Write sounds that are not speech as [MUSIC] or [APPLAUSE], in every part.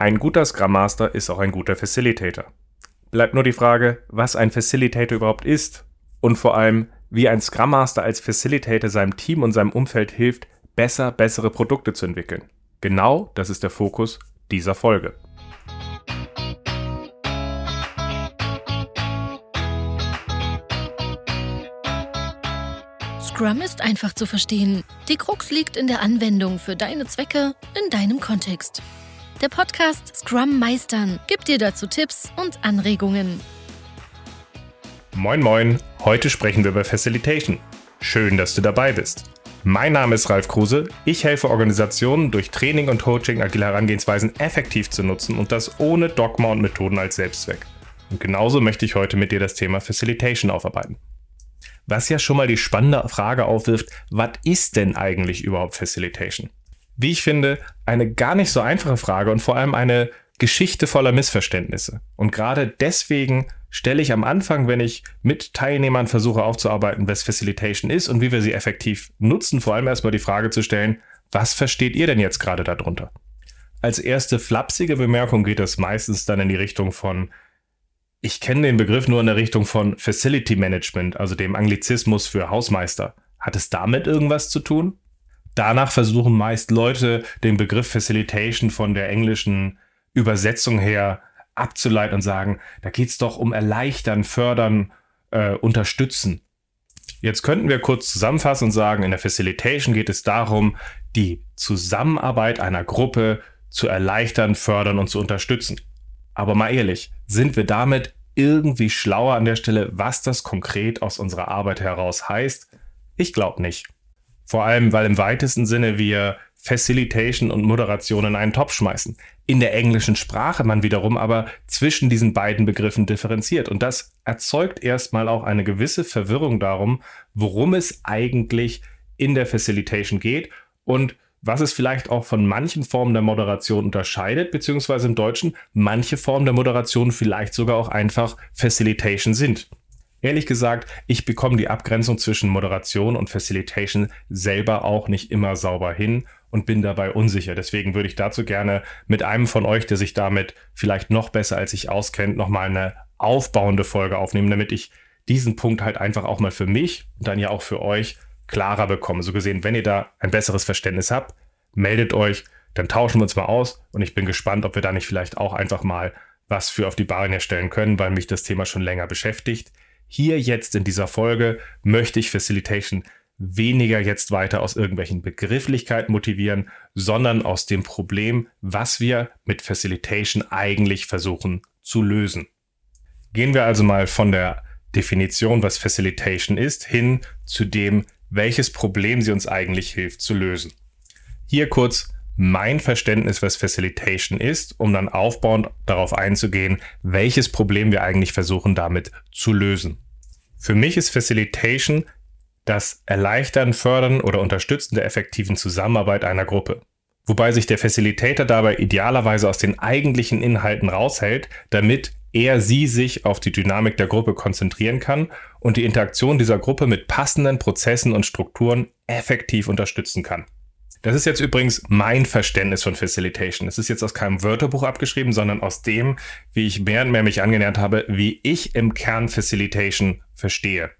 Ein guter Scrum Master ist auch ein guter Facilitator. Bleibt nur die Frage, was ein Facilitator überhaupt ist und vor allem, wie ein Scrum Master als Facilitator seinem Team und seinem Umfeld hilft, besser bessere Produkte zu entwickeln. Genau das ist der Fokus dieser Folge. Scrum ist einfach zu verstehen. Die Krux liegt in der Anwendung für deine Zwecke in deinem Kontext. Der Podcast Scrum Meistern gibt dir dazu Tipps und Anregungen. Moin moin, heute sprechen wir über Facilitation. Schön, dass du dabei bist. Mein Name ist Ralf Kruse. Ich helfe Organisationen durch Training und Coaching agile Herangehensweisen effektiv zu nutzen und das ohne Dogma und Methoden als Selbstzweck. Und genauso möchte ich heute mit dir das Thema Facilitation aufarbeiten. Was ja schon mal die spannende Frage aufwirft, was ist denn eigentlich überhaupt Facilitation? Wie ich finde, eine gar nicht so einfache Frage und vor allem eine Geschichte voller Missverständnisse. Und gerade deswegen stelle ich am Anfang, wenn ich mit Teilnehmern versuche aufzuarbeiten, was Facilitation ist und wie wir sie effektiv nutzen, vor allem erstmal die Frage zu stellen, was versteht ihr denn jetzt gerade darunter? Als erste flapsige Bemerkung geht es meistens dann in die Richtung von, ich kenne den Begriff nur in der Richtung von Facility Management, also dem Anglizismus für Hausmeister. Hat es damit irgendwas zu tun? Danach versuchen meist Leute den Begriff Facilitation von der englischen Übersetzung her abzuleiten und sagen, da geht es doch um erleichtern, fördern, äh, unterstützen. Jetzt könnten wir kurz zusammenfassen und sagen, in der Facilitation geht es darum, die Zusammenarbeit einer Gruppe zu erleichtern, fördern und zu unterstützen. Aber mal ehrlich, sind wir damit irgendwie schlauer an der Stelle, was das konkret aus unserer Arbeit heraus heißt? Ich glaube nicht. Vor allem, weil im weitesten Sinne wir Facilitation und Moderation in einen Topf schmeißen. In der englischen Sprache man wiederum aber zwischen diesen beiden Begriffen differenziert. Und das erzeugt erstmal auch eine gewisse Verwirrung darum, worum es eigentlich in der Facilitation geht und was es vielleicht auch von manchen Formen der Moderation unterscheidet, beziehungsweise im Deutschen manche Formen der Moderation vielleicht sogar auch einfach Facilitation sind. Ehrlich gesagt, ich bekomme die Abgrenzung zwischen Moderation und Facilitation selber auch nicht immer sauber hin und bin dabei unsicher. Deswegen würde ich dazu gerne mit einem von euch, der sich damit vielleicht noch besser als ich auskennt, nochmal eine aufbauende Folge aufnehmen, damit ich diesen Punkt halt einfach auch mal für mich und dann ja auch für euch klarer bekomme. So gesehen, wenn ihr da ein besseres Verständnis habt, meldet euch, dann tauschen wir uns mal aus und ich bin gespannt, ob wir da nicht vielleicht auch einfach mal was für auf die Bahn stellen können, weil mich das Thema schon länger beschäftigt. Hier jetzt in dieser Folge möchte ich Facilitation weniger jetzt weiter aus irgendwelchen Begrifflichkeiten motivieren, sondern aus dem Problem, was wir mit Facilitation eigentlich versuchen zu lösen. Gehen wir also mal von der Definition, was Facilitation ist, hin zu dem, welches Problem sie uns eigentlich hilft zu lösen. Hier kurz mein Verständnis, was Facilitation ist, um dann aufbauend darauf einzugehen, welches Problem wir eigentlich versuchen damit zu lösen. Für mich ist Facilitation das Erleichtern, Fördern oder Unterstützen der effektiven Zusammenarbeit einer Gruppe. Wobei sich der Facilitator dabei idealerweise aus den eigentlichen Inhalten raushält, damit er sie sich auf die Dynamik der Gruppe konzentrieren kann und die Interaktion dieser Gruppe mit passenden Prozessen und Strukturen effektiv unterstützen kann. Das ist jetzt übrigens mein Verständnis von Facilitation. Es ist jetzt aus keinem Wörterbuch abgeschrieben, sondern aus dem, wie ich mehr und mehr mich angenähert habe, wie ich im Kern Facilitation verstehe.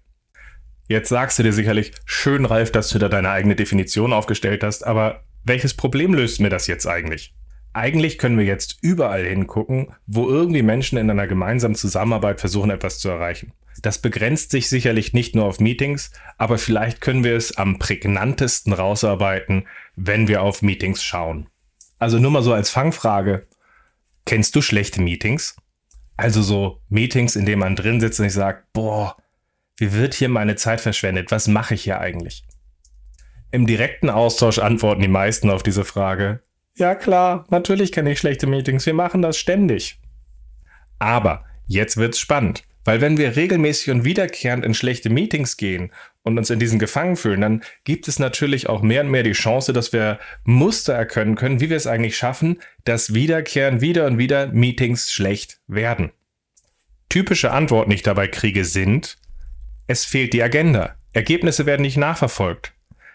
Jetzt sagst du dir sicherlich, schön Ralf, dass du da deine eigene Definition aufgestellt hast, aber welches Problem löst mir das jetzt eigentlich? Eigentlich können wir jetzt überall hingucken, wo irgendwie Menschen in einer gemeinsamen Zusammenarbeit versuchen, etwas zu erreichen. Das begrenzt sich sicherlich nicht nur auf Meetings, aber vielleicht können wir es am prägnantesten rausarbeiten, wenn wir auf Meetings schauen. Also nur mal so als Fangfrage. Kennst du schlechte Meetings? Also so Meetings, in denen man drin sitzt und ich sage, boah, wie wird hier meine Zeit verschwendet? Was mache ich hier eigentlich? Im direkten Austausch antworten die meisten auf diese Frage. Ja klar, natürlich kenne ich schlechte Meetings, wir machen das ständig. Aber jetzt wird's spannend. Weil wenn wir regelmäßig und wiederkehrend in schlechte Meetings gehen und uns in diesen gefangen fühlen, dann gibt es natürlich auch mehr und mehr die Chance, dass wir Muster erkennen können, wie wir es eigentlich schaffen, dass wiederkehrend wieder und wieder Meetings schlecht werden. Typische Antworten, die ich dabei kriege, sind, es fehlt die Agenda. Ergebnisse werden nicht nachverfolgt.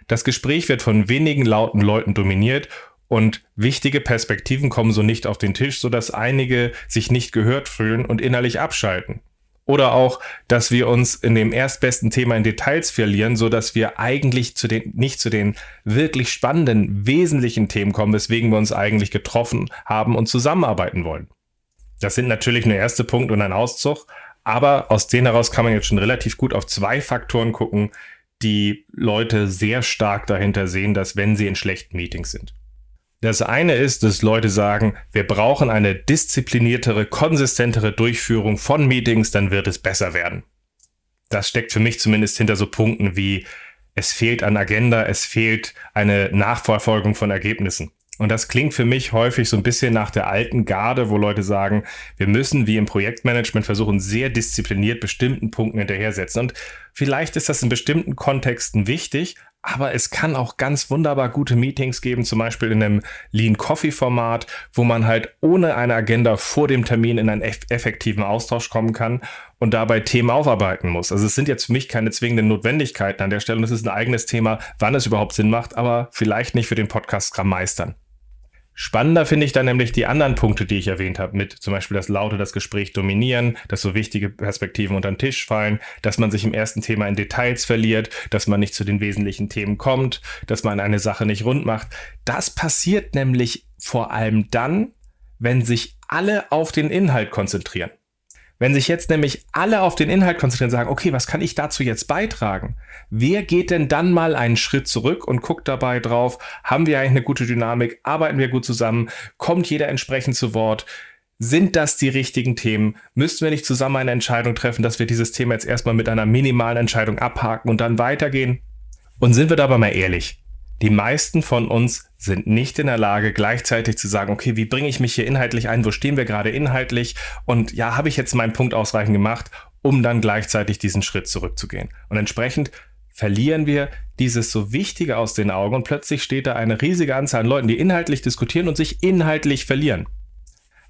Das Gespräch wird von wenigen lauten Leuten dominiert und wichtige Perspektiven kommen so nicht auf den Tisch, sodass einige sich nicht gehört fühlen und innerlich abschalten. Oder auch, dass wir uns in dem erstbesten Thema in Details verlieren, so dass wir eigentlich zu den, nicht zu den wirklich spannenden, wesentlichen Themen kommen, weswegen wir uns eigentlich getroffen haben und zusammenarbeiten wollen. Das sind natürlich nur erste Punkt und ein Auszug, aber aus denen heraus kann man jetzt schon relativ gut auf zwei Faktoren gucken, die Leute sehr stark dahinter sehen, dass wenn sie in schlechten Meetings sind. Das eine ist, dass Leute sagen, wir brauchen eine diszipliniertere, konsistentere Durchführung von Meetings, dann wird es besser werden. Das steckt für mich zumindest hinter so Punkten wie es fehlt an Agenda, es fehlt eine Nachverfolgung von Ergebnissen. Und das klingt für mich häufig so ein bisschen nach der alten Garde, wo Leute sagen, wir müssen wie im Projektmanagement versuchen, sehr diszipliniert bestimmten Punkten hinterhersetzen. Und vielleicht ist das in bestimmten Kontexten wichtig, aber es kann auch ganz wunderbar gute Meetings geben, zum Beispiel in einem Lean Coffee Format, wo man halt ohne eine Agenda vor dem Termin in einen effektiven Austausch kommen kann und dabei Themen aufarbeiten muss. Also es sind jetzt für mich keine zwingenden Notwendigkeiten an der Stelle und es ist ein eigenes Thema, wann es überhaupt Sinn macht, aber vielleicht nicht für den Podcast Scrum meistern. Spannender finde ich dann nämlich die anderen Punkte, die ich erwähnt habe, mit zum Beispiel das Laute das Gespräch dominieren, dass so wichtige Perspektiven unter den Tisch fallen, dass man sich im ersten Thema in Details verliert, dass man nicht zu den wesentlichen Themen kommt, dass man eine Sache nicht rund macht. Das passiert nämlich vor allem dann, wenn sich alle auf den Inhalt konzentrieren. Wenn sich jetzt nämlich alle auf den Inhalt konzentrieren und sagen, okay, was kann ich dazu jetzt beitragen? Wer geht denn dann mal einen Schritt zurück und guckt dabei drauf, haben wir eigentlich eine gute Dynamik, arbeiten wir gut zusammen, kommt jeder entsprechend zu Wort? Sind das die richtigen Themen? Müssten wir nicht zusammen eine Entscheidung treffen, dass wir dieses Thema jetzt erstmal mit einer minimalen Entscheidung abhaken und dann weitergehen? Und sind wir dabei mal ehrlich? Die meisten von uns sind nicht in der Lage, gleichzeitig zu sagen, okay, wie bringe ich mich hier inhaltlich ein? Wo stehen wir gerade inhaltlich? Und ja, habe ich jetzt meinen Punkt ausreichend gemacht, um dann gleichzeitig diesen Schritt zurückzugehen? Und entsprechend verlieren wir dieses so Wichtige aus den Augen und plötzlich steht da eine riesige Anzahl an Leuten, die inhaltlich diskutieren und sich inhaltlich verlieren.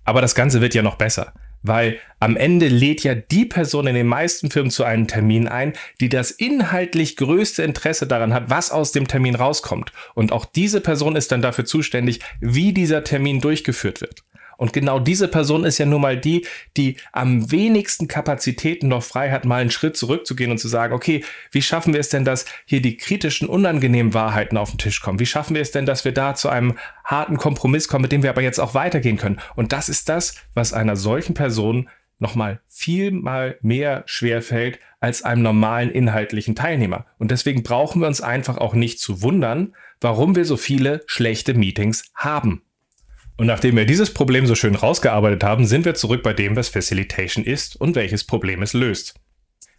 Aber das Ganze wird ja noch besser. Weil am Ende lädt ja die Person in den meisten Firmen zu einem Termin ein, die das inhaltlich größte Interesse daran hat, was aus dem Termin rauskommt. Und auch diese Person ist dann dafür zuständig, wie dieser Termin durchgeführt wird. Und genau diese Person ist ja nun mal die, die am wenigsten Kapazitäten noch frei hat, mal einen Schritt zurückzugehen und zu sagen, okay, wie schaffen wir es denn, dass hier die kritischen, unangenehmen Wahrheiten auf den Tisch kommen? Wie schaffen wir es denn, dass wir da zu einem harten Kompromiss kommen, mit dem wir aber jetzt auch weitergehen können? Und das ist das, was einer solchen Person nochmal viel mal mehr schwerfällt als einem normalen inhaltlichen Teilnehmer. Und deswegen brauchen wir uns einfach auch nicht zu wundern, warum wir so viele schlechte Meetings haben. Und nachdem wir dieses Problem so schön rausgearbeitet haben, sind wir zurück bei dem, was Facilitation ist und welches Problem es löst.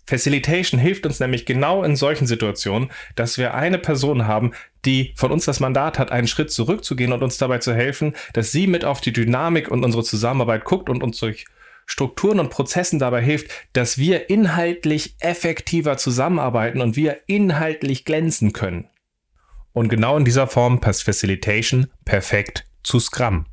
Facilitation hilft uns nämlich genau in solchen Situationen, dass wir eine Person haben, die von uns das Mandat hat, einen Schritt zurückzugehen und uns dabei zu helfen, dass sie mit auf die Dynamik und unsere Zusammenarbeit guckt und uns durch Strukturen und Prozessen dabei hilft, dass wir inhaltlich effektiver zusammenarbeiten und wir inhaltlich glänzen können. Und genau in dieser Form passt Facilitation perfekt zu Scrum.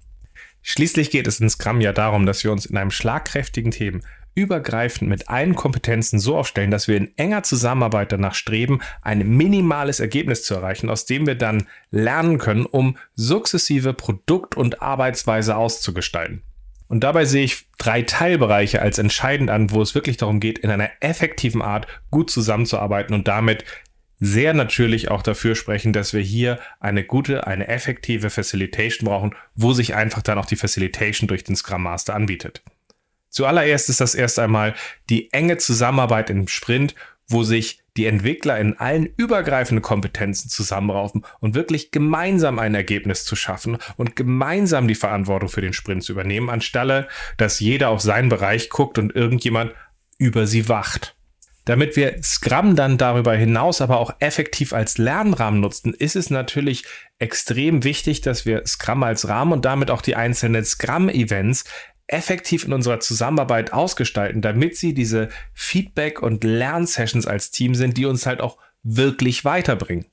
Schließlich geht es in Scrum ja darum, dass wir uns in einem schlagkräftigen Themen übergreifend mit allen Kompetenzen so aufstellen, dass wir in enger Zusammenarbeit danach streben, ein minimales Ergebnis zu erreichen, aus dem wir dann lernen können, um sukzessive Produkt- und Arbeitsweise auszugestalten. Und dabei sehe ich drei Teilbereiche als entscheidend an, wo es wirklich darum geht, in einer effektiven Art gut zusammenzuarbeiten und damit sehr natürlich auch dafür sprechen, dass wir hier eine gute, eine effektive Facilitation brauchen, wo sich einfach dann auch die Facilitation durch den Scrum Master anbietet. Zuallererst ist das erst einmal die enge Zusammenarbeit im Sprint, wo sich die Entwickler in allen übergreifenden Kompetenzen zusammenraufen und wirklich gemeinsam ein Ergebnis zu schaffen und gemeinsam die Verantwortung für den Sprint zu übernehmen, anstelle dass jeder auf seinen Bereich guckt und irgendjemand über sie wacht. Damit wir Scrum dann darüber hinaus aber auch effektiv als Lernrahmen nutzen, ist es natürlich extrem wichtig, dass wir Scrum als Rahmen und damit auch die einzelnen Scrum-Events effektiv in unserer Zusammenarbeit ausgestalten, damit sie diese Feedback- und Lernsessions als Team sind, die uns halt auch wirklich weiterbringen.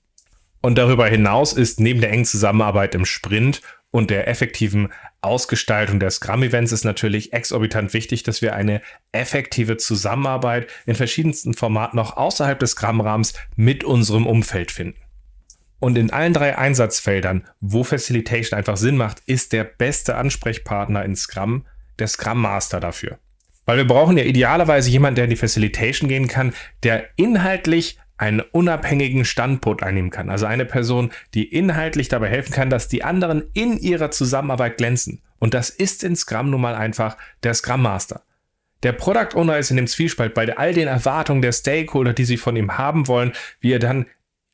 Und darüber hinaus ist neben der engen Zusammenarbeit im Sprint und der effektiven Ausgestaltung der Scrum-Events ist natürlich exorbitant wichtig, dass wir eine effektive Zusammenarbeit in verschiedensten Formaten noch außerhalb des Scrum-Rahmens mit unserem Umfeld finden. Und in allen drei Einsatzfeldern, wo Facilitation einfach Sinn macht, ist der beste Ansprechpartner in Scrum der Scrum Master dafür. Weil wir brauchen ja idealerweise jemanden, der in die Facilitation gehen kann, der inhaltlich einen unabhängigen Standpunkt einnehmen kann. Also eine Person, die inhaltlich dabei helfen kann, dass die anderen in ihrer Zusammenarbeit glänzen. Und das ist in Scrum nun mal einfach der Scrum Master. Der Product Owner ist in dem Zwiespalt bei all den Erwartungen der Stakeholder, die sie von ihm haben wollen, wie er dann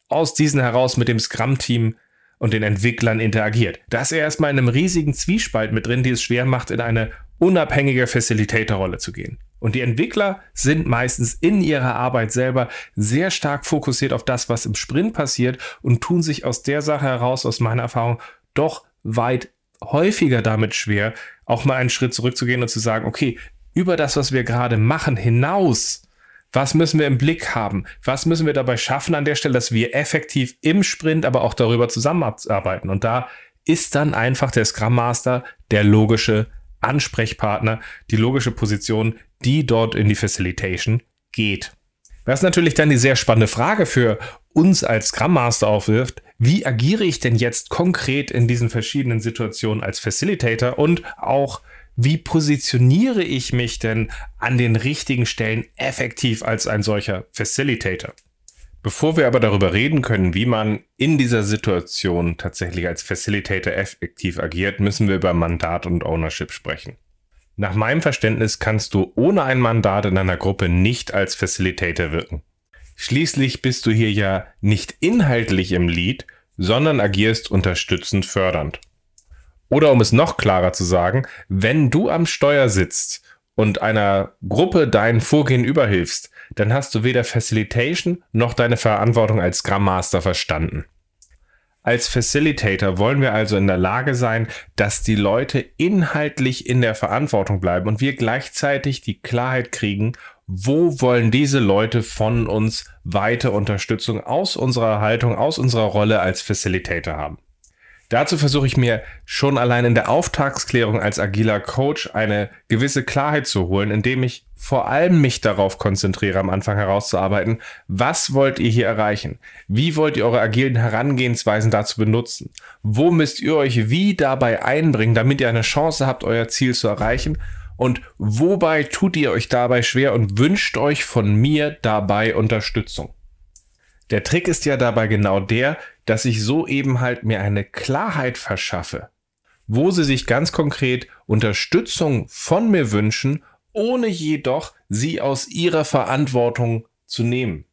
aus diesen heraus mit dem Scrum-Team und den Entwicklern interagiert. Da ist er erstmal in einem riesigen Zwiespalt mit drin, die es schwer macht, in eine unabhängige Facilitator-Rolle zu gehen. Und die Entwickler sind meistens in ihrer Arbeit selber sehr stark fokussiert auf das, was im Sprint passiert und tun sich aus der Sache heraus, aus meiner Erfahrung, doch weit häufiger damit schwer, auch mal einen Schritt zurückzugehen und zu sagen, okay, über das, was wir gerade machen, hinaus was müssen wir im Blick haben? Was müssen wir dabei schaffen an der Stelle, dass wir effektiv im Sprint, aber auch darüber zusammenarbeiten? Und da ist dann einfach der Scrum Master der logische Ansprechpartner, die logische Position, die dort in die Facilitation geht. Was natürlich dann die sehr spannende Frage für uns als Scrum Master aufwirft, wie agiere ich denn jetzt konkret in diesen verschiedenen Situationen als Facilitator und auch wie positioniere ich mich denn an den richtigen Stellen effektiv als ein solcher Facilitator? Bevor wir aber darüber reden können, wie man in dieser Situation tatsächlich als Facilitator effektiv agiert, müssen wir über Mandat und Ownership sprechen. Nach meinem Verständnis kannst du ohne ein Mandat in einer Gruppe nicht als Facilitator wirken. Schließlich bist du hier ja nicht inhaltlich im Lead, sondern agierst unterstützend fördernd. Oder um es noch klarer zu sagen, wenn du am Steuer sitzt und einer Gruppe dein Vorgehen überhilfst, dann hast du weder Facilitation noch deine Verantwortung als Scrum Master verstanden. Als Facilitator wollen wir also in der Lage sein, dass die Leute inhaltlich in der Verantwortung bleiben und wir gleichzeitig die Klarheit kriegen, wo wollen diese Leute von uns weite Unterstützung aus unserer Haltung, aus unserer Rolle als Facilitator haben. Dazu versuche ich mir schon allein in der Auftragsklärung als agiler Coach eine gewisse Klarheit zu holen, indem ich vor allem mich darauf konzentriere, am Anfang herauszuarbeiten, was wollt ihr hier erreichen? Wie wollt ihr eure agilen Herangehensweisen dazu benutzen? Wo müsst ihr euch wie dabei einbringen, damit ihr eine Chance habt, euer Ziel zu erreichen? Und wobei tut ihr euch dabei schwer und wünscht euch von mir dabei Unterstützung? Der Trick ist ja dabei genau der, dass ich so eben halt mir eine Klarheit verschaffe, wo sie sich ganz konkret Unterstützung von mir wünschen, ohne jedoch sie aus ihrer Verantwortung zu nehmen.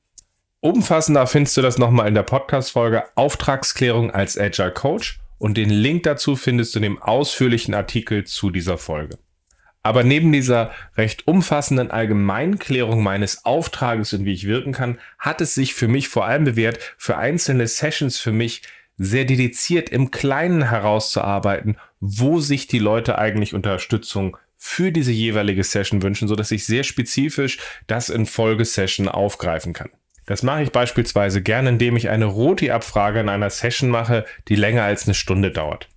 Umfassender findest du das nochmal in der Podcast-Folge Auftragsklärung als Agile Coach und den Link dazu findest du in dem ausführlichen Artikel zu dieser Folge. Aber neben dieser recht umfassenden Allgemeinklärung meines Auftrages und wie ich wirken kann, hat es sich für mich vor allem bewährt, für einzelne Sessions für mich sehr dediziert im Kleinen herauszuarbeiten, wo sich die Leute eigentlich Unterstützung für diese jeweilige Session wünschen, so dass ich sehr spezifisch das in Folgesession aufgreifen kann. Das mache ich beispielsweise gerne, indem ich eine Roti-Abfrage in einer Session mache, die länger als eine Stunde dauert.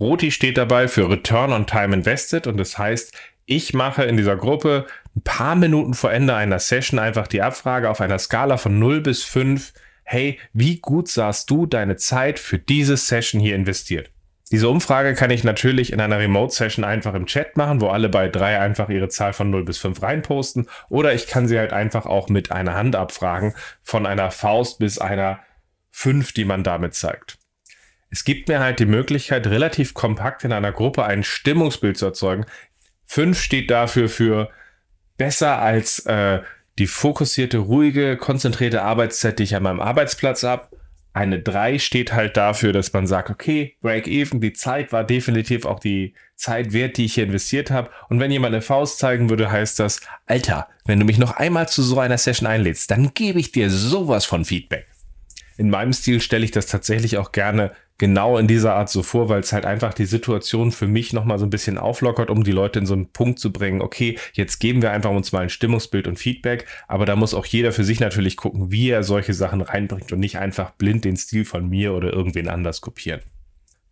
ROTI steht dabei für Return on Time Invested und das heißt, ich mache in dieser Gruppe ein paar Minuten vor Ende einer Session einfach die Abfrage auf einer Skala von 0 bis 5. Hey, wie gut sahst du deine Zeit für diese Session hier investiert? Diese Umfrage kann ich natürlich in einer Remote-Session einfach im Chat machen, wo alle bei drei einfach ihre Zahl von 0 bis 5 reinposten. Oder ich kann sie halt einfach auch mit einer Hand abfragen, von einer Faust bis einer 5, die man damit zeigt es gibt mir halt die Möglichkeit, relativ kompakt in einer Gruppe ein Stimmungsbild zu erzeugen. Fünf steht dafür für besser als äh, die fokussierte, ruhige, konzentrierte Arbeitszeit, die ich an meinem Arbeitsplatz habe. Eine 3 steht halt dafür, dass man sagt, okay, Break-Even, die Zeit war definitiv auch die Zeit wert, die ich hier investiert habe. Und wenn jemand eine Faust zeigen würde, heißt das, Alter, wenn du mich noch einmal zu so einer Session einlädst, dann gebe ich dir sowas von Feedback. In meinem Stil stelle ich das tatsächlich auch gerne genau in dieser Art so vor, weil es halt einfach die Situation für mich nochmal so ein bisschen auflockert, um die Leute in so einen Punkt zu bringen, okay, jetzt geben wir einfach uns mal ein Stimmungsbild und Feedback, aber da muss auch jeder für sich natürlich gucken, wie er solche Sachen reinbringt und nicht einfach blind den Stil von mir oder irgendwen anders kopieren.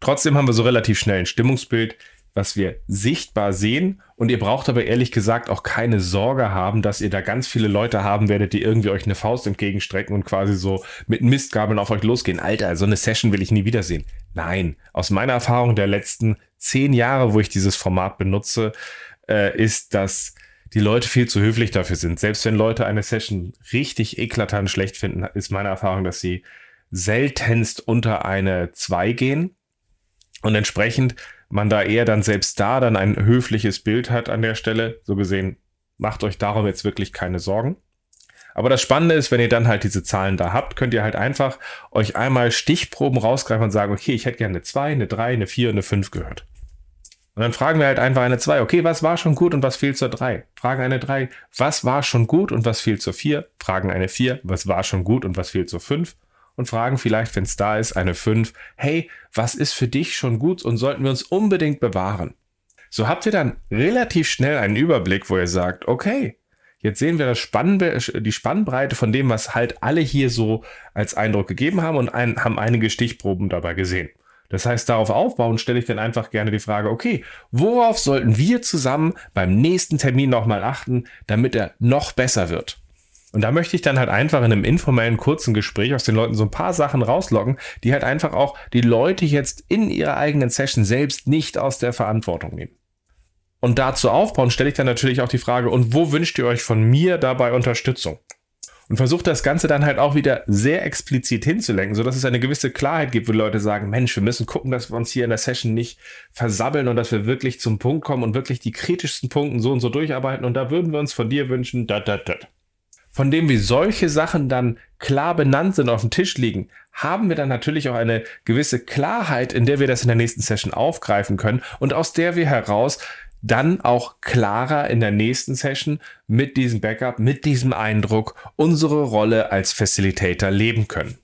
Trotzdem haben wir so relativ schnell ein Stimmungsbild. Was wir sichtbar sehen. Und ihr braucht aber ehrlich gesagt auch keine Sorge haben, dass ihr da ganz viele Leute haben werdet, die irgendwie euch eine Faust entgegenstrecken und quasi so mit Mistgabeln auf euch losgehen. Alter, so eine Session will ich nie wiedersehen. Nein, aus meiner Erfahrung der letzten zehn Jahre, wo ich dieses Format benutze, äh, ist, dass die Leute viel zu höflich dafür sind. Selbst wenn Leute eine Session richtig eklatant schlecht finden, ist meine Erfahrung, dass sie seltenst unter eine 2 gehen. Und entsprechend man da eher dann selbst da dann ein höfliches Bild hat an der Stelle. So gesehen, macht euch darum jetzt wirklich keine Sorgen. Aber das Spannende ist, wenn ihr dann halt diese Zahlen da habt, könnt ihr halt einfach euch einmal Stichproben rausgreifen und sagen, okay, ich hätte gerne eine 2, eine 3, eine 4 und eine 5 gehört. Und dann fragen wir halt einfach eine 2, okay, was war schon gut und was fehlt zur 3? Fragen eine 3, was war schon gut und was fehlt zur 4? Fragen eine 4, was war schon gut und was fehlt zur 5? Und fragen vielleicht, wenn es da ist, eine 5, hey, was ist für dich schon gut und sollten wir uns unbedingt bewahren? So habt ihr dann relativ schnell einen Überblick, wo ihr sagt, okay, jetzt sehen wir Spann die Spannbreite von dem, was halt alle hier so als Eindruck gegeben haben und ein, haben einige Stichproben dabei gesehen. Das heißt, darauf aufbauen stelle ich dann einfach gerne die Frage, okay, worauf sollten wir zusammen beim nächsten Termin nochmal achten, damit er noch besser wird? Und da möchte ich dann halt einfach in einem informellen, kurzen Gespräch aus den Leuten so ein paar Sachen rauslocken, die halt einfach auch die Leute jetzt in ihrer eigenen Session selbst nicht aus der Verantwortung nehmen. Und dazu aufbauen stelle ich dann natürlich auch die Frage, und wo wünscht ihr euch von mir dabei Unterstützung? Und versucht das Ganze dann halt auch wieder sehr explizit hinzulenken, sodass es eine gewisse Klarheit gibt, wo Leute sagen, Mensch, wir müssen gucken, dass wir uns hier in der Session nicht versabbeln und dass wir wirklich zum Punkt kommen und wirklich die kritischsten Punkte so und so durcharbeiten. Und da würden wir uns von dir wünschen, dat, dat, dat von dem wie solche Sachen dann klar benannt sind, auf dem Tisch liegen, haben wir dann natürlich auch eine gewisse Klarheit, in der wir das in der nächsten Session aufgreifen können und aus der wir heraus dann auch klarer in der nächsten Session mit diesem Backup, mit diesem Eindruck unsere Rolle als Facilitator leben können.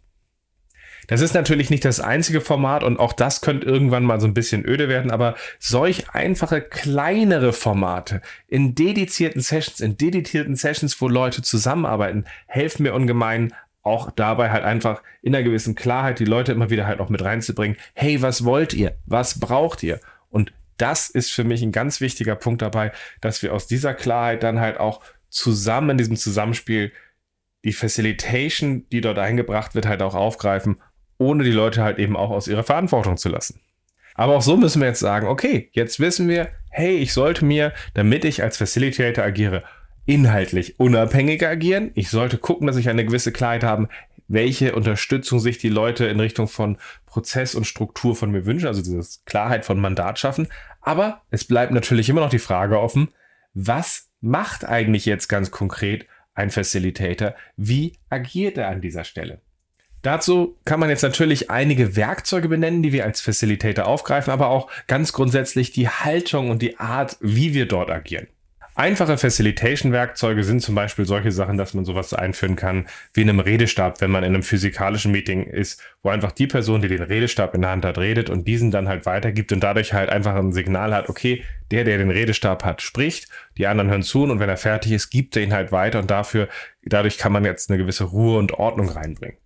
Das ist natürlich nicht das einzige Format und auch das könnte irgendwann mal so ein bisschen öde werden, aber solch einfache kleinere Formate in dedizierten Sessions, in dedizierten Sessions, wo Leute zusammenarbeiten, helfen mir ungemein, auch dabei halt einfach in einer gewissen Klarheit die Leute immer wieder halt auch mit reinzubringen. Hey, was wollt ihr? Was braucht ihr? Und das ist für mich ein ganz wichtiger Punkt dabei, dass wir aus dieser Klarheit dann halt auch zusammen in diesem Zusammenspiel die Facilitation, die dort eingebracht wird, halt auch aufgreifen ohne die Leute halt eben auch aus ihrer Verantwortung zu lassen. Aber auch so müssen wir jetzt sagen, okay, jetzt wissen wir, hey, ich sollte mir, damit ich als Facilitator agiere, inhaltlich unabhängiger agieren. Ich sollte gucken, dass ich eine gewisse Klarheit habe, welche Unterstützung sich die Leute in Richtung von Prozess und Struktur von mir wünschen, also diese Klarheit von Mandat schaffen. Aber es bleibt natürlich immer noch die Frage offen, was macht eigentlich jetzt ganz konkret ein Facilitator? Wie agiert er an dieser Stelle? Dazu kann man jetzt natürlich einige Werkzeuge benennen, die wir als Facilitator aufgreifen, aber auch ganz grundsätzlich die Haltung und die Art, wie wir dort agieren. Einfache Facilitation-Werkzeuge sind zum Beispiel solche Sachen, dass man sowas einführen kann wie in einem Redestab, wenn man in einem physikalischen Meeting ist, wo einfach die Person, die den Redestab in der Hand hat, redet und diesen dann halt weitergibt und dadurch halt einfach ein Signal hat, okay, der, der den Redestab hat, spricht, die anderen hören zu und wenn er fertig ist, gibt er ihn halt weiter und dafür, dadurch kann man jetzt eine gewisse Ruhe und Ordnung reinbringen.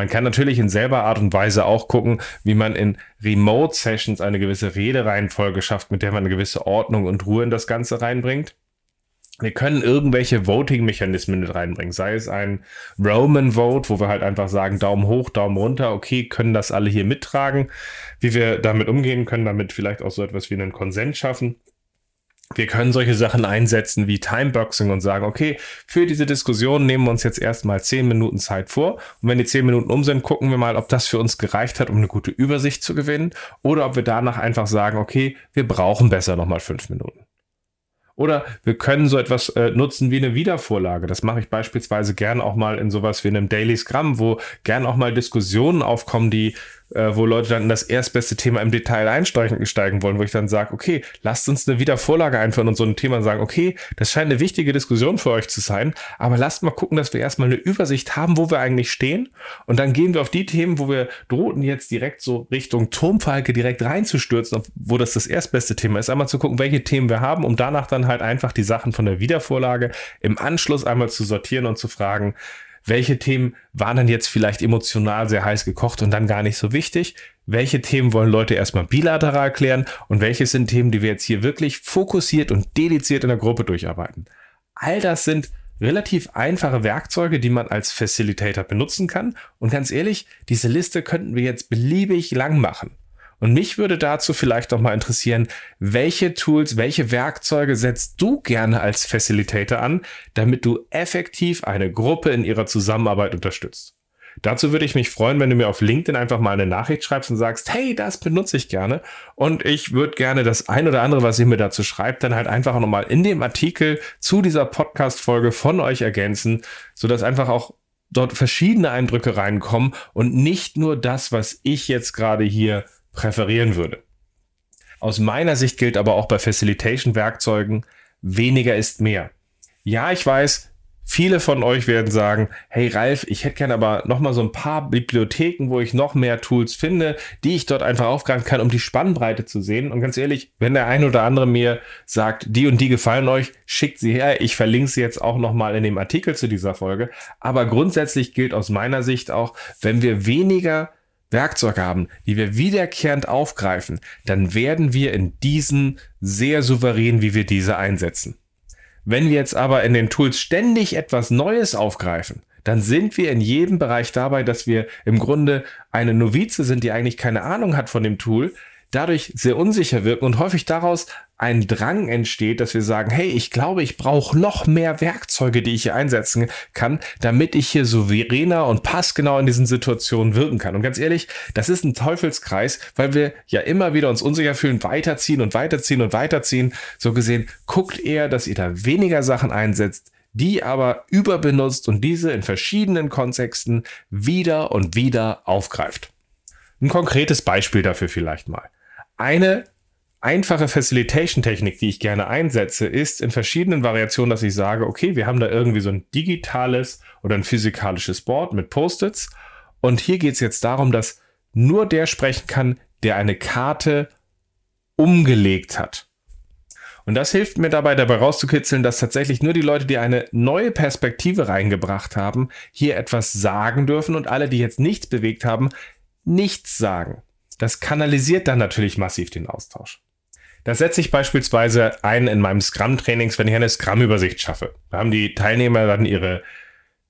Man kann natürlich in selber Art und Weise auch gucken, wie man in Remote Sessions eine gewisse Redereihenfolge schafft, mit der man eine gewisse Ordnung und Ruhe in das Ganze reinbringt. Wir können irgendwelche Voting-Mechanismen mit reinbringen, sei es ein Roman Vote, wo wir halt einfach sagen, Daumen hoch, Daumen runter, okay, können das alle hier mittragen, wie wir damit umgehen können, damit vielleicht auch so etwas wie einen Konsens schaffen wir können solche Sachen einsetzen wie Timeboxing und sagen, okay, für diese Diskussion nehmen wir uns jetzt erstmal zehn Minuten Zeit vor. Und wenn die zehn Minuten um sind, gucken wir mal, ob das für uns gereicht hat, um eine gute Übersicht zu gewinnen. Oder ob wir danach einfach sagen, okay, wir brauchen besser nochmal fünf Minuten. Oder wir können so etwas äh, nutzen wie eine Wiedervorlage. Das mache ich beispielsweise gern auch mal in sowas wie einem Daily Scrum, wo gern auch mal Diskussionen aufkommen, die äh, wo Leute dann in das erstbeste Thema im Detail einsteigen wollen, wo ich dann sage, okay, lasst uns eine Wiedervorlage einführen und so ein Thema sagen, okay, das scheint eine wichtige Diskussion für euch zu sein, aber lasst mal gucken, dass wir erstmal eine Übersicht haben, wo wir eigentlich stehen. Und dann gehen wir auf die Themen, wo wir drohten jetzt direkt so Richtung Turmfalke direkt reinzustürzen, wo das das erstbeste Thema ist, einmal zu gucken, welche Themen wir haben, um danach dann halt einfach die Sachen von der Wiedervorlage im Anschluss einmal zu sortieren und zu fragen, welche Themen waren dann jetzt vielleicht emotional sehr heiß gekocht und dann gar nicht so wichtig? welche Themen wollen Leute erstmal bilateral klären und welche sind Themen, die wir jetzt hier wirklich fokussiert und dediziert in der Gruppe durcharbeiten. All das sind relativ einfache Werkzeuge, die man als Facilitator benutzen kann. Und ganz ehrlich, diese Liste könnten wir jetzt beliebig lang machen. Und mich würde dazu vielleicht noch mal interessieren, welche Tools, welche Werkzeuge setzt du gerne als Facilitator an, damit du effektiv eine Gruppe in ihrer Zusammenarbeit unterstützt? Dazu würde ich mich freuen, wenn du mir auf LinkedIn einfach mal eine Nachricht schreibst und sagst, hey, das benutze ich gerne. Und ich würde gerne das ein oder andere, was ihr mir dazu schreibt, dann halt einfach nochmal in dem Artikel zu dieser Podcast-Folge von euch ergänzen, sodass einfach auch dort verschiedene Eindrücke reinkommen und nicht nur das, was ich jetzt gerade hier präferieren würde. Aus meiner Sicht gilt aber auch bei Facilitation-Werkzeugen, weniger ist mehr. Ja, ich weiß, Viele von euch werden sagen, hey Ralf, ich hätte gerne aber noch mal so ein paar Bibliotheken, wo ich noch mehr Tools finde, die ich dort einfach aufgreifen kann, um die Spannbreite zu sehen. Und ganz ehrlich, wenn der ein oder andere mir sagt, die und die gefallen euch, schickt sie her. Ich verlinke sie jetzt auch noch mal in dem Artikel zu dieser Folge. Aber grundsätzlich gilt aus meiner Sicht auch, wenn wir weniger Werkzeuge haben, die wir wiederkehrend aufgreifen, dann werden wir in diesen sehr souverän, wie wir diese einsetzen. Wenn wir jetzt aber in den Tools ständig etwas Neues aufgreifen, dann sind wir in jedem Bereich dabei, dass wir im Grunde eine Novize sind, die eigentlich keine Ahnung hat von dem Tool, dadurch sehr unsicher wirken und häufig daraus ein Drang entsteht, dass wir sagen, hey, ich glaube, ich brauche noch mehr Werkzeuge, die ich hier einsetzen kann, damit ich hier souveräner und passgenau in diesen Situationen wirken kann. Und ganz ehrlich, das ist ein Teufelskreis, weil wir ja immer wieder uns unsicher fühlen, weiterziehen und weiterziehen und weiterziehen. So gesehen, guckt eher, dass ihr da weniger Sachen einsetzt, die aber überbenutzt und diese in verschiedenen Kontexten wieder und wieder aufgreift. Ein konkretes Beispiel dafür vielleicht mal. Eine einfache Facilitation-Technik, die ich gerne einsetze, ist in verschiedenen Variationen, dass ich sage, okay, wir haben da irgendwie so ein digitales oder ein physikalisches Board mit Post-its. Und hier geht es jetzt darum, dass nur der sprechen kann, der eine Karte umgelegt hat. Und das hilft mir dabei, dabei rauszukitzeln, dass tatsächlich nur die Leute, die eine neue Perspektive reingebracht haben, hier etwas sagen dürfen und alle, die jetzt nichts bewegt haben, nichts sagen. Das kanalisiert dann natürlich massiv den Austausch. Das setze ich beispielsweise ein in meinem Scrum-Trainings, wenn ich eine Scrum-Übersicht schaffe. Da haben die Teilnehmer dann ihre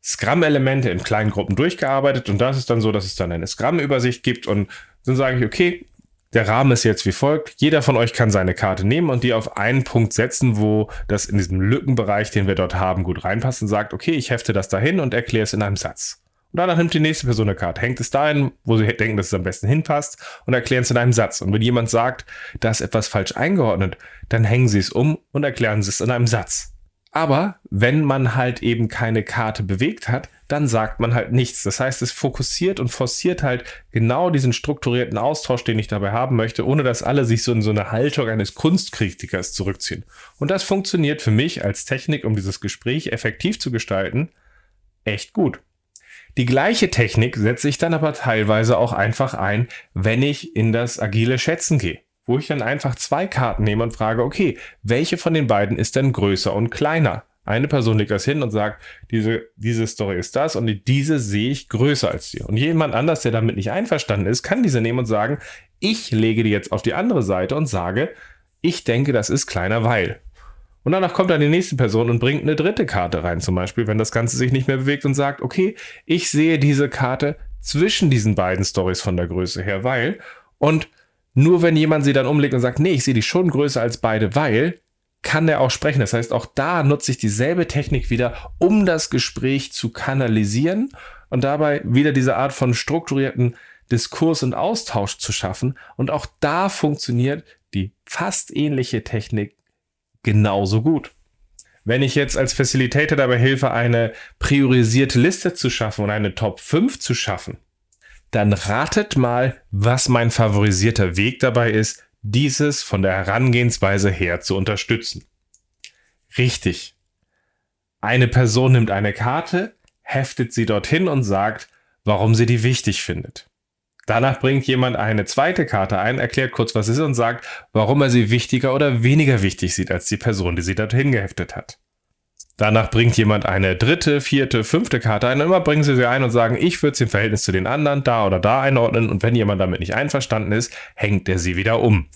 Scrum-Elemente in kleinen Gruppen durchgearbeitet und das ist dann so, dass es dann eine Scrum-Übersicht gibt und dann sage ich, okay, der Rahmen ist jetzt wie folgt. Jeder von euch kann seine Karte nehmen und die auf einen Punkt setzen, wo das in diesem Lückenbereich, den wir dort haben, gut reinpasst und sagt, okay, ich hefte das dahin und erkläre es in einem Satz. Und danach nimmt die nächste Person eine Karte, hängt es dahin, wo sie denken, dass es am besten hinpasst und erklären es in einem Satz. Und wenn jemand sagt, da ist etwas falsch eingeordnet, dann hängen sie es um und erklären sie es in einem Satz. Aber wenn man halt eben keine Karte bewegt hat, dann sagt man halt nichts. Das heißt, es fokussiert und forciert halt genau diesen strukturierten Austausch, den ich dabei haben möchte, ohne dass alle sich so in so eine Haltung eines Kunstkritikers zurückziehen. Und das funktioniert für mich als Technik, um dieses Gespräch effektiv zu gestalten, echt gut. Die gleiche Technik setze ich dann aber teilweise auch einfach ein, wenn ich in das agile Schätzen gehe, wo ich dann einfach zwei Karten nehme und frage, okay, welche von den beiden ist denn größer und kleiner? Eine Person legt das hin und sagt, diese, diese Story ist das und diese sehe ich größer als die. Und jemand anders, der damit nicht einverstanden ist, kann diese nehmen und sagen, ich lege die jetzt auf die andere Seite und sage, ich denke, das ist kleiner, weil. Und danach kommt dann die nächste Person und bringt eine dritte Karte rein, zum Beispiel, wenn das Ganze sich nicht mehr bewegt und sagt, okay, ich sehe diese Karte zwischen diesen beiden Stories von der Größe her, weil. Und nur wenn jemand sie dann umlegt und sagt, nee, ich sehe die schon größer als beide, weil, kann er auch sprechen. Das heißt, auch da nutze ich dieselbe Technik wieder, um das Gespräch zu kanalisieren und dabei wieder diese Art von strukturierten Diskurs und Austausch zu schaffen. Und auch da funktioniert die fast ähnliche Technik genauso gut. Wenn ich jetzt als Facilitator dabei helfe, eine priorisierte Liste zu schaffen und eine Top 5 zu schaffen, dann ratet mal, was mein favorisierter Weg dabei ist, dieses von der Herangehensweise her zu unterstützen. Richtig. Eine Person nimmt eine Karte, heftet sie dorthin und sagt, warum sie die wichtig findet. Danach bringt jemand eine zweite Karte ein, erklärt kurz, was es ist und sagt, warum er sie wichtiger oder weniger wichtig sieht als die Person, die sie dorthin geheftet hat. Danach bringt jemand eine dritte, vierte, fünfte Karte ein. Und immer bringen sie sie ein und sagen, ich würde sie im Verhältnis zu den anderen da oder da einordnen. Und wenn jemand damit nicht einverstanden ist, hängt er sie wieder um.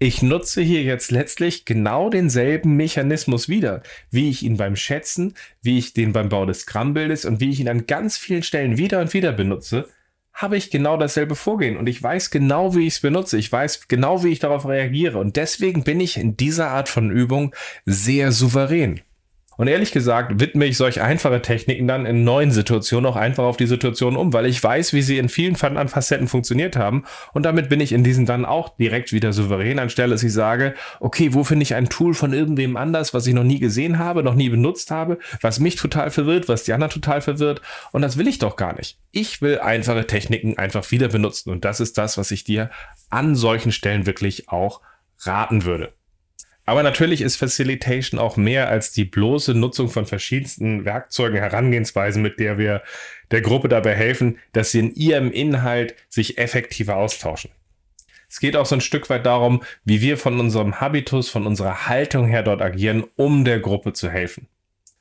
Ich nutze hier jetzt letztlich genau denselben Mechanismus wieder, wie ich ihn beim Schätzen, wie ich den beim Bau des Scrum-Bildes und wie ich ihn an ganz vielen Stellen wieder und wieder benutze, habe ich genau dasselbe Vorgehen und ich weiß genau, wie ich es benutze. Ich weiß genau, wie ich darauf reagiere und deswegen bin ich in dieser Art von Übung sehr souverän. Und ehrlich gesagt widme ich solch einfache Techniken dann in neuen Situationen auch einfach auf die Situation um, weil ich weiß, wie sie in vielen anderen Facetten funktioniert haben. Und damit bin ich in diesen dann auch direkt wieder souverän, anstelle dass ich sage, okay, wo finde ich ein Tool von irgendwem anders, was ich noch nie gesehen habe, noch nie benutzt habe, was mich total verwirrt, was die anderen total verwirrt. Und das will ich doch gar nicht. Ich will einfache Techniken einfach wieder benutzen. Und das ist das, was ich dir an solchen Stellen wirklich auch raten würde. Aber natürlich ist Facilitation auch mehr als die bloße Nutzung von verschiedensten Werkzeugen, Herangehensweisen, mit der wir der Gruppe dabei helfen, dass sie in ihrem Inhalt sich effektiver austauschen. Es geht auch so ein Stück weit darum, wie wir von unserem Habitus, von unserer Haltung her dort agieren, um der Gruppe zu helfen.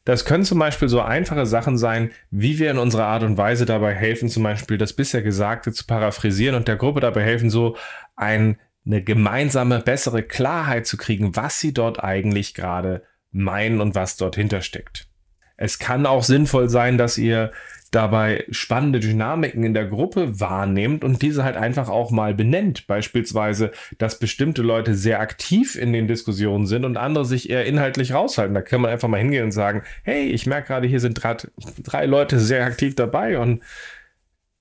Das können zum Beispiel so einfache Sachen sein, wie wir in unserer Art und Weise dabei helfen, zum Beispiel das bisher Gesagte zu paraphrasieren und der Gruppe dabei helfen, so ein eine gemeinsame, bessere Klarheit zu kriegen, was sie dort eigentlich gerade meinen und was dort hintersteckt. Es kann auch sinnvoll sein, dass ihr dabei spannende Dynamiken in der Gruppe wahrnehmt und diese halt einfach auch mal benennt. Beispielsweise, dass bestimmte Leute sehr aktiv in den Diskussionen sind und andere sich eher inhaltlich raushalten. Da kann man einfach mal hingehen und sagen, hey, ich merke gerade, hier sind drei Leute sehr aktiv dabei und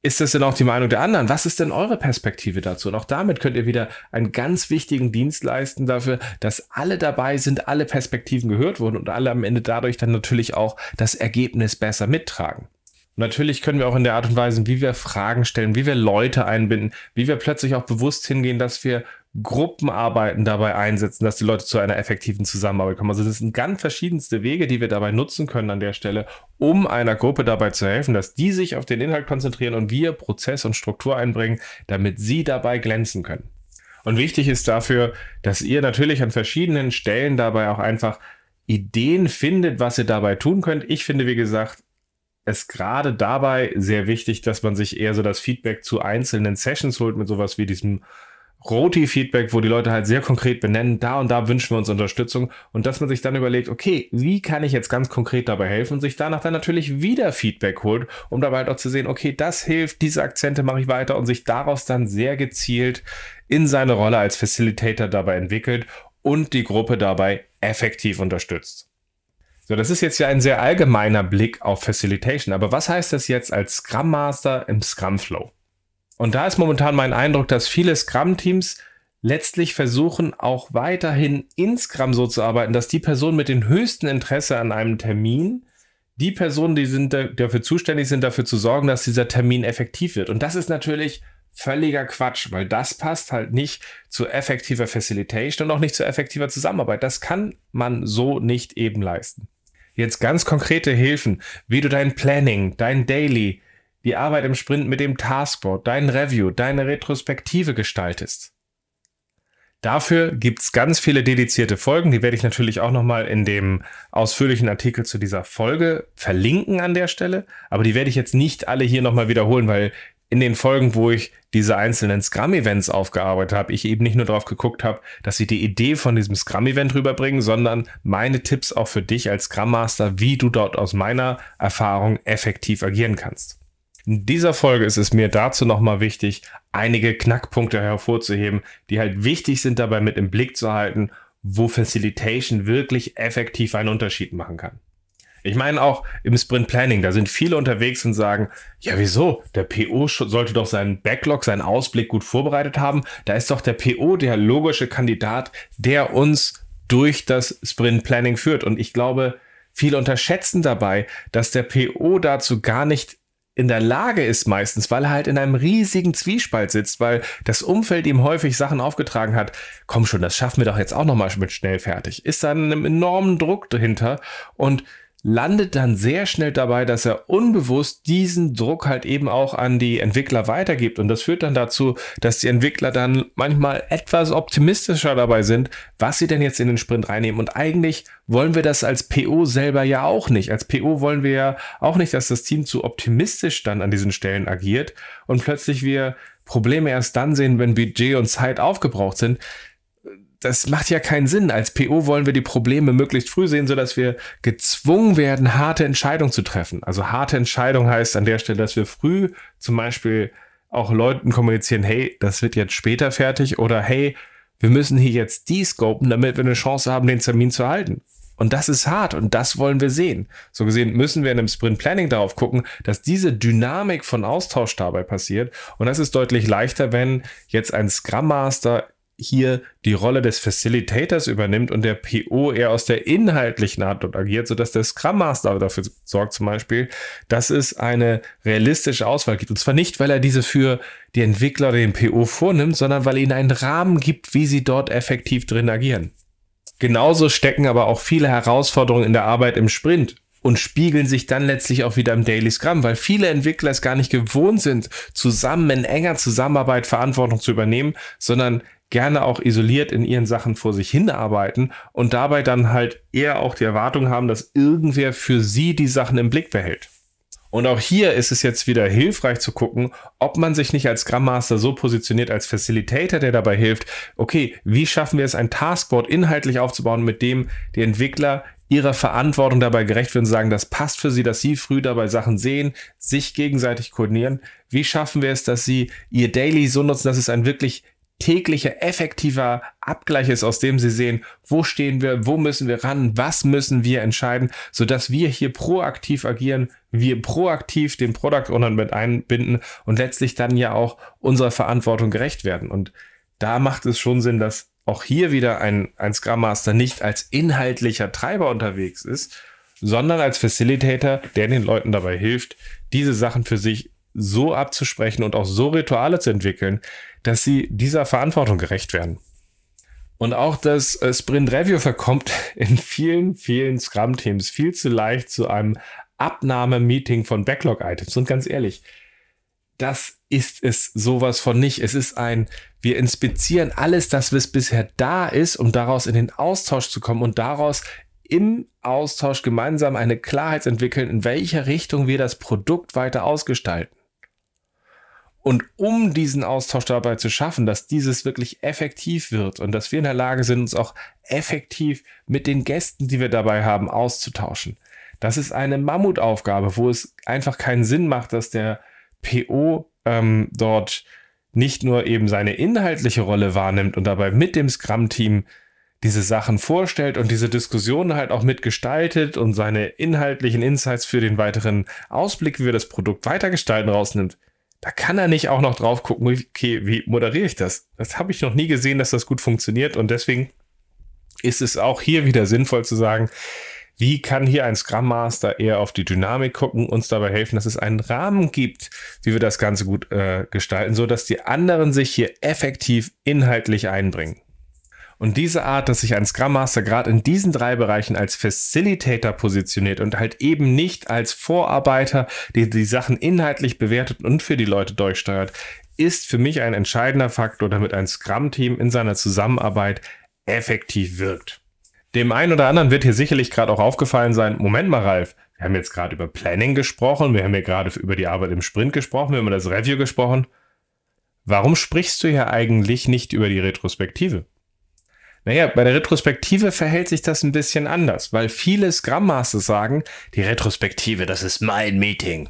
ist das denn auch die Meinung der anderen? Was ist denn eure Perspektive dazu? Und auch damit könnt ihr wieder einen ganz wichtigen Dienst leisten dafür, dass alle dabei sind, alle Perspektiven gehört wurden und alle am Ende dadurch dann natürlich auch das Ergebnis besser mittragen. Und natürlich können wir auch in der Art und Weise, wie wir Fragen stellen, wie wir Leute einbinden, wie wir plötzlich auch bewusst hingehen, dass wir Gruppenarbeiten dabei einsetzen, dass die Leute zu einer effektiven Zusammenarbeit kommen. Also das sind ganz verschiedenste Wege, die wir dabei nutzen können an der Stelle, um einer Gruppe dabei zu helfen, dass die sich auf den Inhalt konzentrieren und wir Prozess und Struktur einbringen, damit sie dabei glänzen können. Und wichtig ist dafür, dass ihr natürlich an verschiedenen Stellen dabei auch einfach Ideen findet, was ihr dabei tun könnt. Ich finde, wie gesagt, es gerade dabei sehr wichtig, dass man sich eher so das Feedback zu einzelnen Sessions holt mit sowas wie diesem Roti-Feedback, wo die Leute halt sehr konkret benennen, da und da wünschen wir uns Unterstützung und dass man sich dann überlegt, okay, wie kann ich jetzt ganz konkret dabei helfen und sich danach dann natürlich wieder Feedback holt, um dabei halt auch zu sehen, okay, das hilft, diese Akzente mache ich weiter und sich daraus dann sehr gezielt in seine Rolle als Facilitator dabei entwickelt und die Gruppe dabei effektiv unterstützt. So, das ist jetzt ja ein sehr allgemeiner Blick auf Facilitation, aber was heißt das jetzt als Scrum Master im Scrum Flow? Und da ist momentan mein Eindruck, dass viele Scrum-Teams letztlich versuchen, auch weiterhin in Scrum so zu arbeiten, dass die Person mit dem höchsten Interesse an einem Termin, die Personen, die sind dafür zuständig sind, dafür zu sorgen, dass dieser Termin effektiv wird. Und das ist natürlich völliger Quatsch, weil das passt halt nicht zu effektiver Facilitation und auch nicht zu effektiver Zusammenarbeit. Das kann man so nicht eben leisten. Jetzt ganz konkrete Hilfen, wie du dein Planning, dein Daily, die Arbeit im Sprint mit dem Taskboard, dein Review, deine Retrospektive gestaltest. Dafür gibt's ganz viele dedizierte Folgen, die werde ich natürlich auch nochmal in dem ausführlichen Artikel zu dieser Folge verlinken an der Stelle, aber die werde ich jetzt nicht alle hier nochmal wiederholen, weil in den Folgen, wo ich diese einzelnen Scrum-Events aufgearbeitet habe, ich eben nicht nur darauf geguckt habe, dass sie die Idee von diesem Scrum-Event rüberbringen, sondern meine Tipps auch für dich als Scrum Master, wie du dort aus meiner Erfahrung effektiv agieren kannst. In dieser Folge ist es mir dazu nochmal wichtig, einige Knackpunkte hervorzuheben, die halt wichtig sind dabei mit im Blick zu halten, wo Facilitation wirklich effektiv einen Unterschied machen kann. Ich meine auch im Sprint Planning, da sind viele unterwegs und sagen, ja wieso, der PO sollte doch seinen Backlog, seinen Ausblick gut vorbereitet haben. Da ist doch der PO der logische Kandidat, der uns durch das Sprint Planning führt. Und ich glaube, viele unterschätzen dabei, dass der PO dazu gar nicht in der Lage ist meistens, weil er halt in einem riesigen Zwiespalt sitzt, weil das Umfeld ihm häufig Sachen aufgetragen hat. Komm schon, das schaffen wir doch jetzt auch nochmal mit schnell fertig. Ist da einem enormen Druck dahinter und landet dann sehr schnell dabei, dass er unbewusst diesen Druck halt eben auch an die Entwickler weitergibt. Und das führt dann dazu, dass die Entwickler dann manchmal etwas optimistischer dabei sind, was sie denn jetzt in den Sprint reinnehmen. Und eigentlich wollen wir das als PO selber ja auch nicht. Als PO wollen wir ja auch nicht, dass das Team zu optimistisch dann an diesen Stellen agiert und plötzlich wir Probleme erst dann sehen, wenn Budget und Zeit aufgebraucht sind das macht ja keinen Sinn. Als PO wollen wir die Probleme möglichst früh sehen, sodass wir gezwungen werden, harte Entscheidungen zu treffen. Also harte Entscheidung heißt an der Stelle, dass wir früh zum Beispiel auch Leuten kommunizieren, hey, das wird jetzt später fertig oder hey, wir müssen hier jetzt die scopen, damit wir eine Chance haben, den Termin zu halten. Und das ist hart und das wollen wir sehen. So gesehen müssen wir in einem Sprint Planning darauf gucken, dass diese Dynamik von Austausch dabei passiert. Und das ist deutlich leichter, wenn jetzt ein Scrum Master hier die Rolle des Facilitators übernimmt und der PO eher aus der inhaltlichen Art dort agiert, sodass der Scrum Master dafür sorgt, zum Beispiel, dass es eine realistische Auswahl gibt. Und zwar nicht, weil er diese für die Entwickler oder den PO vornimmt, sondern weil er ihnen einen Rahmen gibt, wie sie dort effektiv drin agieren. Genauso stecken aber auch viele Herausforderungen in der Arbeit im Sprint und spiegeln sich dann letztlich auch wieder im Daily Scrum, weil viele Entwickler es gar nicht gewohnt sind, zusammen in enger Zusammenarbeit Verantwortung zu übernehmen, sondern gerne auch isoliert in ihren Sachen vor sich hinarbeiten und dabei dann halt eher auch die Erwartung haben, dass irgendwer für sie die Sachen im Blick behält. Und auch hier ist es jetzt wieder hilfreich zu gucken, ob man sich nicht als Scrum Master so positioniert als Facilitator, der dabei hilft, okay, wie schaffen wir es, ein Taskboard inhaltlich aufzubauen, mit dem die Entwickler ihrer Verantwortung dabei gerecht werden und sagen, das passt für sie, dass sie früh dabei Sachen sehen, sich gegenseitig koordinieren. Wie schaffen wir es, dass sie ihr Daily so nutzen, dass es ein wirklich täglicher, effektiver Abgleich ist, aus dem Sie sehen, wo stehen wir, wo müssen wir ran, was müssen wir entscheiden, sodass wir hier proaktiv agieren, wir proaktiv den Product Owner mit einbinden und letztlich dann ja auch unserer Verantwortung gerecht werden. Und da macht es schon Sinn, dass auch hier wieder ein, ein Scrum Master nicht als inhaltlicher Treiber unterwegs ist, sondern als Facilitator, der den Leuten dabei hilft, diese Sachen für sich so abzusprechen und auch so Rituale zu entwickeln, dass sie dieser Verantwortung gerecht werden. Und auch das äh, Sprint Review verkommt [LAUGHS] in vielen, vielen Scrum-Teams viel zu leicht zu einem Abnahmemeeting von Backlog-Items. Und ganz ehrlich, das ist es sowas von nicht. Es ist ein, wir inspizieren alles, das was bisher da ist, um daraus in den Austausch zu kommen und daraus im Austausch gemeinsam eine Klarheit entwickeln, in welcher Richtung wir das Produkt weiter ausgestalten. Und um diesen Austausch dabei zu schaffen, dass dieses wirklich effektiv wird und dass wir in der Lage sind, uns auch effektiv mit den Gästen, die wir dabei haben, auszutauschen. Das ist eine Mammutaufgabe, wo es einfach keinen Sinn macht, dass der PO ähm, dort nicht nur eben seine inhaltliche Rolle wahrnimmt und dabei mit dem Scrum-Team diese Sachen vorstellt und diese Diskussion halt auch mitgestaltet und seine inhaltlichen Insights für den weiteren Ausblick, wie wir das Produkt weitergestalten, rausnimmt, da kann er nicht auch noch drauf gucken, okay, wie moderiere ich das? Das habe ich noch nie gesehen, dass das gut funktioniert und deswegen ist es auch hier wieder sinnvoll zu sagen, wie kann hier ein Scrum Master eher auf die Dynamik gucken, uns dabei helfen, dass es einen Rahmen gibt, wie wir das Ganze gut äh, gestalten, so dass die anderen sich hier effektiv inhaltlich einbringen. Und diese Art, dass sich ein Scrum Master gerade in diesen drei Bereichen als Facilitator positioniert und halt eben nicht als Vorarbeiter, der die Sachen inhaltlich bewertet und für die Leute durchsteuert, ist für mich ein entscheidender Faktor, damit ein Scrum-Team in seiner Zusammenarbeit effektiv wirkt. Dem einen oder anderen wird hier sicherlich gerade auch aufgefallen sein, Moment mal, Ralf, wir haben jetzt gerade über Planning gesprochen, wir haben ja gerade über die Arbeit im Sprint gesprochen, wir haben über das Review gesprochen. Warum sprichst du ja eigentlich nicht über die Retrospektive? Naja, bei der Retrospektive verhält sich das ein bisschen anders, weil viele Scrum Masters sagen, die Retrospektive, das ist mein Meeting.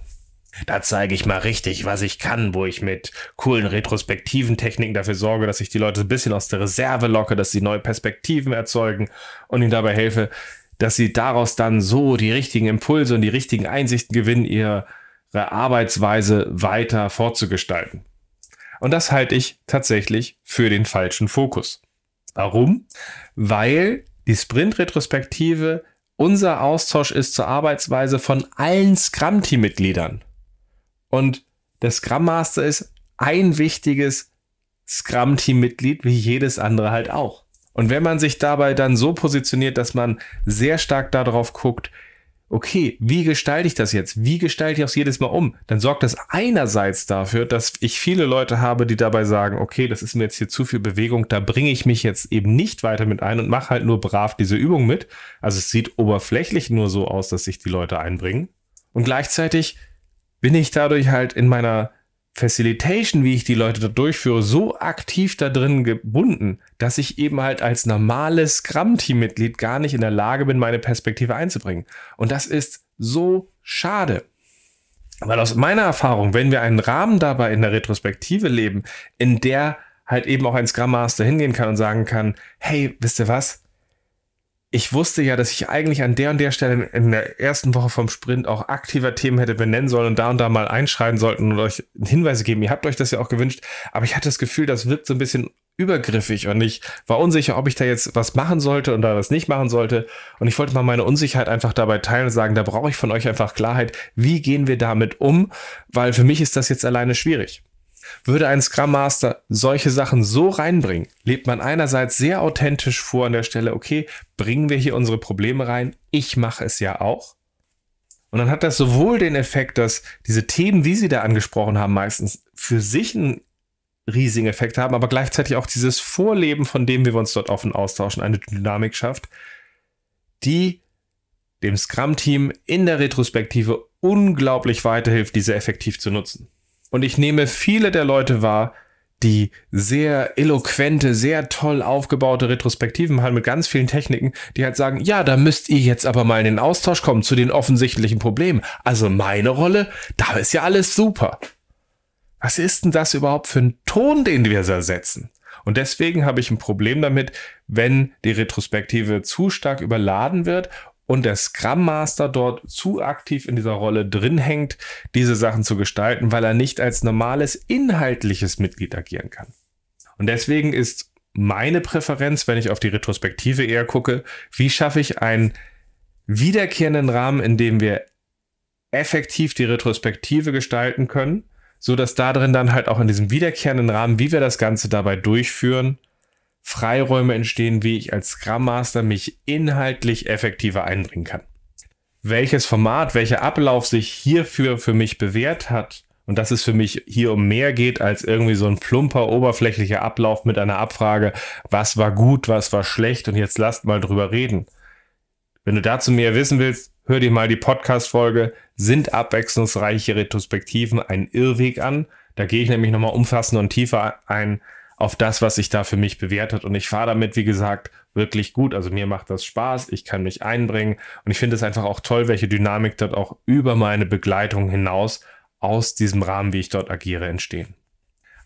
Da zeige ich mal richtig, was ich kann, wo ich mit coolen retrospektiven Techniken dafür sorge, dass ich die Leute ein bisschen aus der Reserve locke, dass sie neue Perspektiven erzeugen und ihnen dabei helfe, dass sie daraus dann so die richtigen Impulse und die richtigen Einsichten gewinnen, ihre Arbeitsweise weiter fortzugestalten. Und das halte ich tatsächlich für den falschen Fokus. Warum? Weil die Sprint-Retrospektive unser Austausch ist zur Arbeitsweise von allen Scrum-Team-Mitgliedern. Und der Scrum Master ist ein wichtiges Scrum-Team-Mitglied, wie jedes andere halt auch. Und wenn man sich dabei dann so positioniert, dass man sehr stark darauf guckt, okay, wie gestalte ich das jetzt? Wie gestalte ich das jedes Mal um? Dann sorgt das einerseits dafür, dass ich viele Leute habe, die dabei sagen, okay, das ist mir jetzt hier zu viel Bewegung, da bringe ich mich jetzt eben nicht weiter mit ein und mache halt nur brav diese Übung mit. Also es sieht oberflächlich nur so aus, dass sich die Leute einbringen. Und gleichzeitig bin ich dadurch halt in meiner Facilitation, wie ich die Leute da durchführe, so aktiv da drin gebunden, dass ich eben halt als normales Scrum-Team-Mitglied gar nicht in der Lage bin, meine Perspektive einzubringen. Und das ist so schade. Weil aus meiner Erfahrung, wenn wir einen Rahmen dabei in der Retrospektive leben, in der halt eben auch ein Scrum Master hingehen kann und sagen kann, hey, wisst ihr was? Ich wusste ja, dass ich eigentlich an der und der Stelle in der ersten Woche vom Sprint auch aktiver Themen hätte benennen sollen und da und da mal einschreiten sollten und euch Hinweise geben. Ihr habt euch das ja auch gewünscht, aber ich hatte das Gefühl, das wirkt so ein bisschen übergriffig und ich war unsicher, ob ich da jetzt was machen sollte und da was nicht machen sollte. Und ich wollte mal meine Unsicherheit einfach dabei teilen und sagen, da brauche ich von euch einfach Klarheit. Wie gehen wir damit um? Weil für mich ist das jetzt alleine schwierig. Würde ein Scrum Master solche Sachen so reinbringen, lebt man einerseits sehr authentisch vor an der Stelle, okay, bringen wir hier unsere Probleme rein, ich mache es ja auch. Und dann hat das sowohl den Effekt, dass diese Themen, wie Sie da angesprochen haben, meistens für sich einen riesigen Effekt haben, aber gleichzeitig auch dieses Vorleben, von dem wir uns dort offen austauschen, eine Dynamik schafft, die dem Scrum-Team in der Retrospektive unglaublich weiterhilft, diese effektiv zu nutzen. Und ich nehme viele der Leute wahr, die sehr eloquente, sehr toll aufgebaute Retrospektiven haben mit ganz vielen Techniken, die halt sagen, ja, da müsst ihr jetzt aber mal in den Austausch kommen zu den offensichtlichen Problemen. Also meine Rolle, da ist ja alles super. Was ist denn das überhaupt für ein Ton, den wir da setzen? Und deswegen habe ich ein Problem damit, wenn die Retrospektive zu stark überladen wird und der Scrum Master dort zu aktiv in dieser Rolle drin hängt, diese Sachen zu gestalten, weil er nicht als normales inhaltliches Mitglied agieren kann. Und deswegen ist meine Präferenz, wenn ich auf die Retrospektive eher gucke, wie schaffe ich einen wiederkehrenden Rahmen, in dem wir effektiv die Retrospektive gestalten können, so dass da drin dann halt auch in diesem wiederkehrenden Rahmen, wie wir das Ganze dabei durchführen, Freiräume entstehen, wie ich als Scrum Master mich inhaltlich effektiver einbringen kann. Welches Format, welcher Ablauf sich hierfür für mich bewährt hat und dass es für mich hier um mehr geht als irgendwie so ein plumper, oberflächlicher Ablauf mit einer Abfrage, was war gut, was war schlecht und jetzt lasst mal drüber reden. Wenn du dazu mehr wissen willst, hör dir mal die Podcast-Folge Sind abwechslungsreiche Retrospektiven ein Irrweg an? Da gehe ich nämlich nochmal umfassender und tiefer ein, auf das, was sich da für mich bewährt hat. Und ich fahre damit, wie gesagt, wirklich gut. Also mir macht das Spaß, ich kann mich einbringen und ich finde es einfach auch toll, welche Dynamik dort auch über meine Begleitung hinaus aus diesem Rahmen, wie ich dort agiere, entstehen.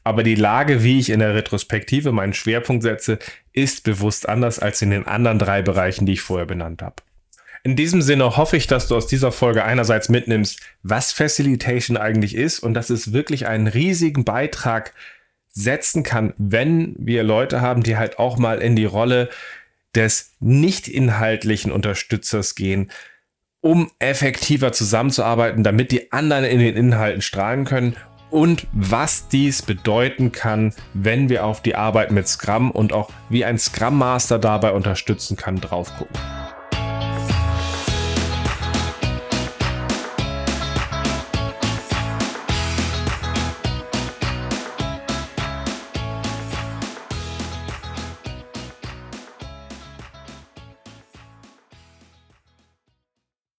Aber die Lage, wie ich in der Retrospektive meinen Schwerpunkt setze, ist bewusst anders als in den anderen drei Bereichen, die ich vorher benannt habe. In diesem Sinne hoffe ich, dass du aus dieser Folge einerseits mitnimmst, was Facilitation eigentlich ist und dass es wirklich einen riesigen Beitrag setzen kann, wenn wir Leute haben, die halt auch mal in die Rolle des nicht inhaltlichen Unterstützers gehen, um effektiver zusammenzuarbeiten, damit die anderen in den Inhalten strahlen können und was dies bedeuten kann, wenn wir auf die Arbeit mit Scrum und auch wie ein Scrum Master dabei unterstützen kann, drauf gucken.